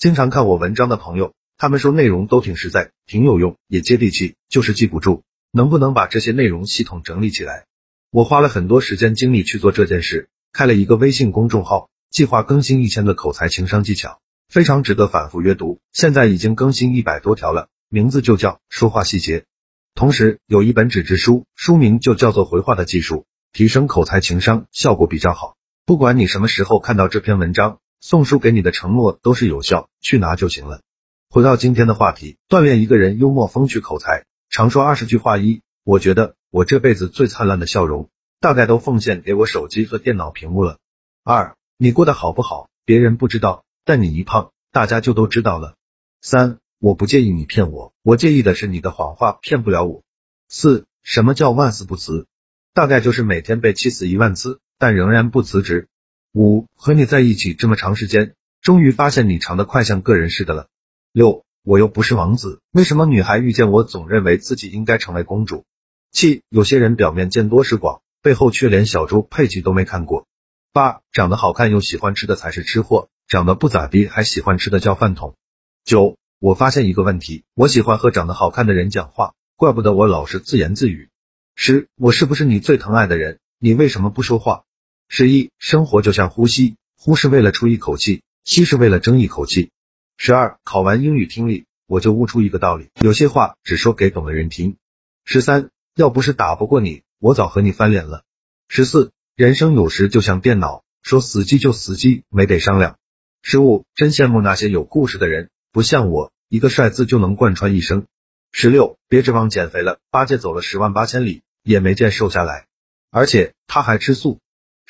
经常看我文章的朋友，他们说内容都挺实在，挺有用，也接地气，就是记不住。能不能把这些内容系统整理起来？我花了很多时间精力去做这件事，开了一个微信公众号，计划更新一千个口才情商技巧，非常值得反复阅读。现在已经更新一百多条了，名字就叫说话细节。同时有一本纸质书，书名就叫做回话的技术，提升口才情商效果比较好。不管你什么时候看到这篇文章。送书给你的承诺都是有效，去拿就行了。回到今天的话题，锻炼一个人幽默风趣口才。常说二十句话一，我觉得我这辈子最灿烂的笑容，大概都奉献给我手机和电脑屏幕了。二，你过得好不好，别人不知道，但你一胖，大家就都知道了。三，我不介意你骗我，我介意的是你的谎话骗不了我。四，什么叫万死不辞？大概就是每天被气死一万次，但仍然不辞职。五和你在一起这么长时间，终于发现你长得快像个人似的了。六我又不是王子，为什么女孩遇见我总认为自己应该成为公主？七有些人表面见多识广，背后却连小猪佩奇都没看过。八长得好看又喜欢吃的才是吃货，长得不咋地还喜欢吃的叫饭桶。九我发现一个问题，我喜欢和长得好看的人讲话，怪不得我老是自言自语。十我是不是你最疼爱的人？你为什么不说话？十一，生活就像呼吸，呼是为了出一口气，吸是为了争一口气。十二，考完英语听力，我就悟出一个道理，有些话只说给懂的人听。十三，要不是打不过你，我早和你翻脸了。十四，人生有时就像电脑，说死机就死机，没得商量。十五，真羡慕那些有故事的人，不像我，一个帅字就能贯穿一生。十六，别指望减肥了，八戒走了十万八千里，也没见瘦下来，而且他还吃素。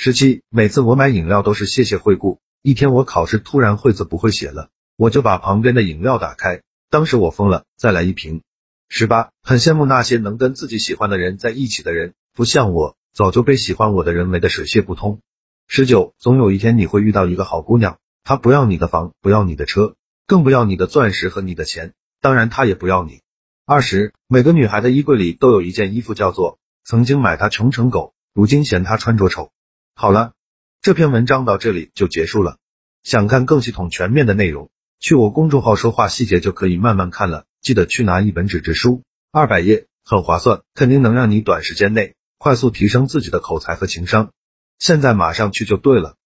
十七，每次我买饮料都是谢谢惠顾。一天我考试突然会字不会写了，我就把旁边的饮料打开，当时我疯了，再来一瓶。十八，很羡慕那些能跟自己喜欢的人在一起的人，不像我，早就被喜欢我的人围得水泄不通。十九，总有一天你会遇到一个好姑娘，她不要你的房，不要你的车，更不要你的钻石和你的钱，当然她也不要你。二十，每个女孩的衣柜里都有一件衣服，叫做曾经买她穷成狗，如今嫌她穿着丑。好了，这篇文章到这里就结束了。想看更系统全面的内容，去我公众号说话细节就可以慢慢看了。记得去拿一本纸质书，二百页，很划算，肯定能让你短时间内快速提升自己的口才和情商。现在马上去就对了。